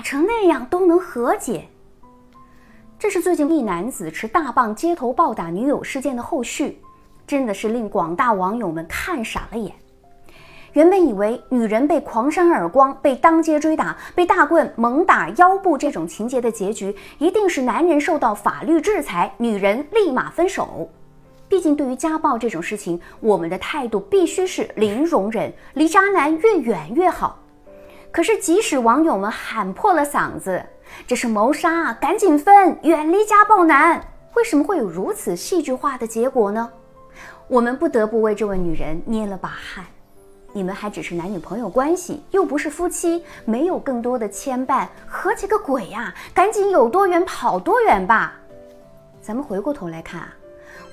打成那样都能和解。这是最近一男子持大棒街头暴打女友事件的后续，真的是令广大网友们看傻了眼。原本以为女人被狂扇耳光、被当街追打、被大棍猛打腰部这种情节的结局，一定是男人受到法律制裁，女人立马分手。毕竟，对于家暴这种事情，我们的态度必须是零容忍，离渣男越远越好。可是，即使网友们喊破了嗓子，这是谋杀，赶紧分，远离家暴男，为什么会有如此戏剧化的结果呢？我们不得不为这位女人捏了把汗。你们还只是男女朋友关系，又不是夫妻，没有更多的牵绊，和解个鬼呀！赶紧有多远跑多远吧。咱们回过头来看啊，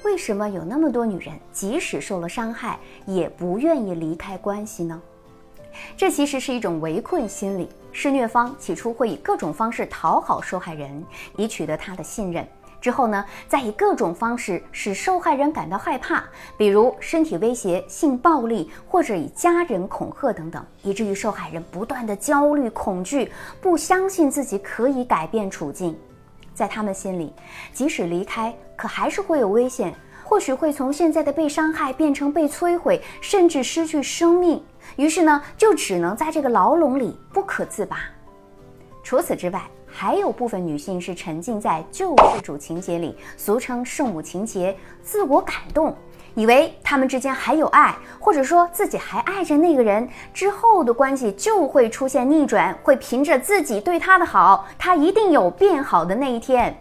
为什么有那么多女人即使受了伤害，也不愿意离开关系呢？这其实是一种围困心理，施虐方起初会以各种方式讨好受害人，以取得他的信任。之后呢，再以各种方式使受害人感到害怕，比如身体威胁、性暴力，或者以家人恐吓等等，以至于受害人不断的焦虑、恐惧，不相信自己可以改变处境。在他们心里，即使离开，可还是会有危险，或许会从现在的被伤害变成被摧毁，甚至失去生命。于是呢，就只能在这个牢笼里不可自拔。除此之外，还有部分女性是沉浸在救世主情节里，俗称圣母情节，自我感动，以为他们之间还有爱，或者说自己还爱着那个人，之后的关系就会出现逆转，会凭着自己对他的好，他一定有变好的那一天。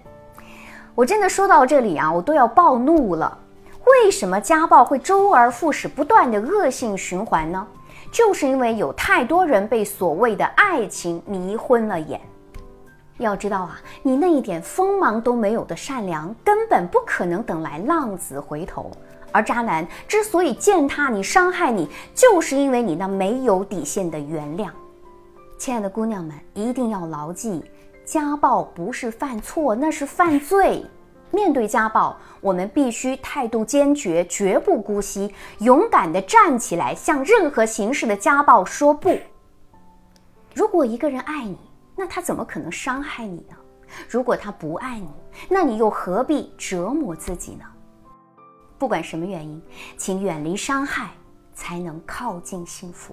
我真的说到这里啊，我都要暴怒了。为什么家暴会周而复始，不断的恶性循环呢？就是因为有太多人被所谓的爱情迷昏了眼。要知道啊，你那一点锋芒都没有的善良，根本不可能等来浪子回头。而渣男之所以践踏你、伤害你，就是因为你那没有底线的原谅。亲爱的姑娘们，一定要牢记，家暴不是犯错，那是犯罪。面对家暴，我们必须态度坚决，绝不姑息，勇敢地站起来，向任何形式的家暴说不。如果一个人爱你，那他怎么可能伤害你呢？如果他不爱你，那你又何必折磨自己呢？不管什么原因，请远离伤害，才能靠近幸福。